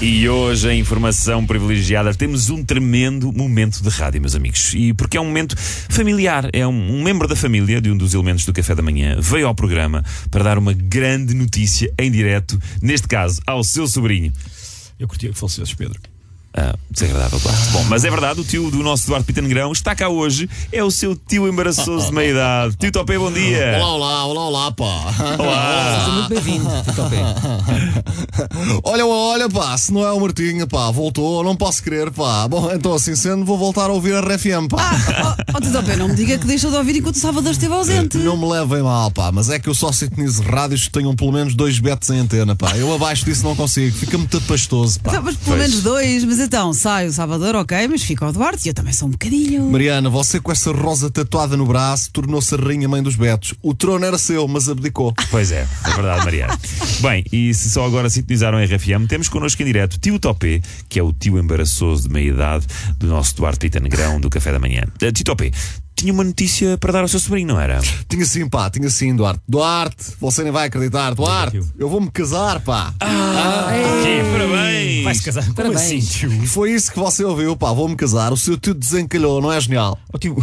E hoje, a informação privilegiada, temos um tremendo momento de rádio, meus amigos. E porque é um momento familiar. É um, um membro da família de um dos elementos do café da manhã veio ao programa para dar uma grande notícia em direto, neste caso, ao seu sobrinho. Eu curtia que falecesses, Pedro. Ah, desagradável, claro. Bom, mas é verdade, o tio do nosso Eduardo Pita Negrão está cá hoje. É o seu tio embaraçoso de meia idade. Tio Topé, bom dia. Olá, olá, olá, olá, pá. Olá. Seja muito bem-vindo, Topé. Olha, olha, pá, se não é o Martinho, pá, voltou, não posso crer, pá. Bom, então assim sendo, vou voltar a ouvir a RFM, pá. Oh, oh, Topé, não me diga que deixou de ouvir enquanto o Salvador esteve ausente. Não me levem mal, pá, mas é que eu só sintonizo rádios que tenham pelo menos dois betos em antena, pá. Eu abaixo disso não consigo, fica muito pastoso, pá. Então, mas pelo menos dois, mas então sai o Salvador, ok, mas fica o Duarte e eu também sou um bocadinho. Mariana, você com essa rosa tatuada no braço tornou-se a rainha mãe dos betos. O trono era seu, mas abdicou. Pois é, é verdade, Mariana. Bem, e se só agora sintonizaram a RFM, temos connosco em direto tio Topé, que é o tio embaraçoso de meia idade do nosso Duarte Pita Negrão do Café da Manhã. Uh, tio Topé, tinha uma notícia para dar ao seu sobrinho, não era? Tinha sim, pá, tinha sim, Duarte. Duarte, você nem vai acreditar. Duarte, eu vou-me casar, pá. Que parabéns! Vai-se casar? Como Parabéns. assim, tio? E foi isso que você ouviu, pá, vou-me casar. O seu tio desencalhou, não é genial? O tio,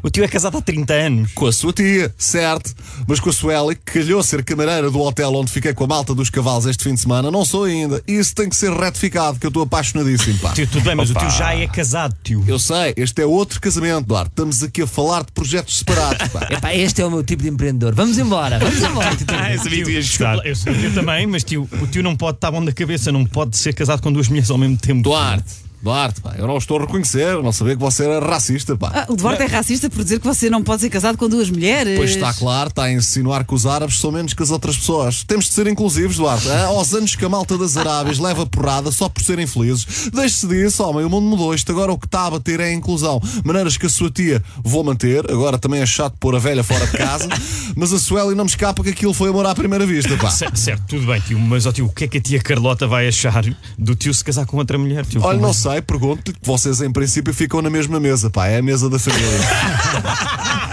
o tio é casado há 30 anos. Com a sua tia, certo. Mas com a Sueli, que calhou ser camareira do hotel onde fiquei com a malta dos cavalos este fim de semana, não sou ainda. E isso tem que ser retificado, que eu estou apaixonadíssimo, pá. Tio, tudo bem, mas Opa. o tio já é casado, tio. Eu sei, este é outro casamento, Duarte. Estamos aqui a falar de projetos separados, pá. Epá, este é o meu tipo de empreendedor. Vamos embora, vamos embora. Ah, eu sabia que tu ias gostar. Eu, sei, eu também, mas tio, o tio não pode estar bom da cabeça, não pode ser casado com duas mulheres ao mesmo tempo. Duarte, Duarte, pá, eu não estou a reconhecer, eu não sabia que você era racista, pá. Ah, o Duarte é racista por dizer que você não pode ser casado com duas mulheres. Pois está claro, está a insinuar que os árabes são menos que as outras pessoas. Temos de ser inclusivos, Duarte. Ah, aos anos que a malta das Arábias leva porrada só por serem felizes. Deixe-se disso, homem, o mundo mudou. Isto agora o que está a bater é a inclusão. Maneiras que a sua tia vou manter. Agora também é chato pôr a velha fora de casa. mas a Sueli não me escapa que aquilo foi amor à primeira vista, pá. Cer- Certo, tudo bem, tio, mas ó, tio, o que é que a tia Carlota vai achar do tio se casar com outra mulher, tio? Olha, não é? Sei, pergunto-lhe que vocês em princípio ficam na mesma mesa, pá. É a mesa da família.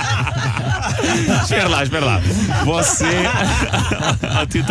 Espera lá, espera lá. Você. Ó, tio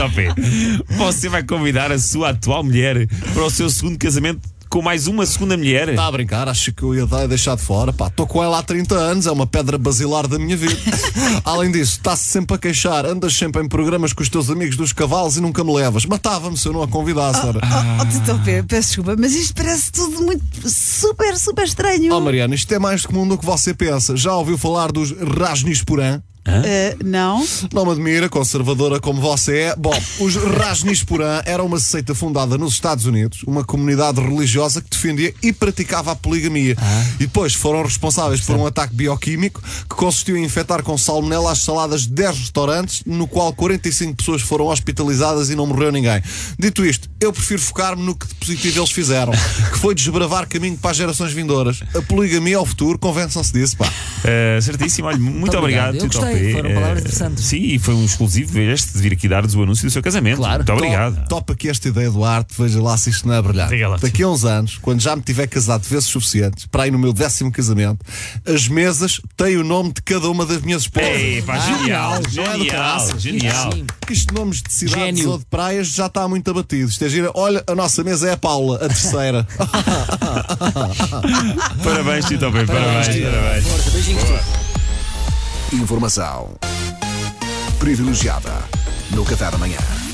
você vai convidar a sua atual mulher para o seu segundo casamento com mais uma segunda mulher? Está a brincar, acho que eu ia dar- deixar de fora. Pá, estou com ela há 30 anos, é uma pedra basilar da minha vida. Além disso, está-se sempre a queixar, andas sempre em programas com os teus amigos dos cavalos e nunca me levas. Matava-me se eu não a convidasse. ora. Oh, oh, Tito Topé, peço desculpa, mas isto parece tudo muito super, super estranho. Oh, Mariana, isto é mais comum do que você pensa. Já ouviu falar dos Rajnisporã? Ah, não? Não me admira, conservadora como você é. Bom, os Rajnisporã eram uma seita fundada nos Estados Unidos, uma comunidade religiosa que defendia e praticava a poligamia. E depois foram responsáveis por um ataque bioquímico que consistiu em infectar com salmonela as saladas de 10 restaurantes, no qual 45 pessoas foram hospitalizadas e não morreu ninguém. Dito isto, eu prefiro focar-me no que de positivo eles fizeram, que foi desbravar caminho para as gerações vindouras. A poligamia é o futuro, convençam-se disso, pá. Uh, certíssimo, olha, muito, obrigado. obrigado, Topé. foram palavras Uh, interessantes. Sim, e foi um exclusivo este de vir aqui dar-nos o anúncio do seu casamento. Claro. Muito obrigado. Top, top aqui esta ideia do arte, veja lá se isto não é lá, Daqui a uns anos, quando já me tiver casado vezes suficientes, para ir no meu décimo casamento, as mesas têm o nome de cada uma das minhas esposas. Ei, pá, genial, não é do genial, genial. Sim. Isto de nomes de cidades Gênio. ou de praias já está muito abatido. Isto é gira. Olha, a nossa mesa é a Paula, a terceira. Parabéns, tio Topé, parabéns, parabéns. Beijinhos. Informação privilegiada no Café da Manhã.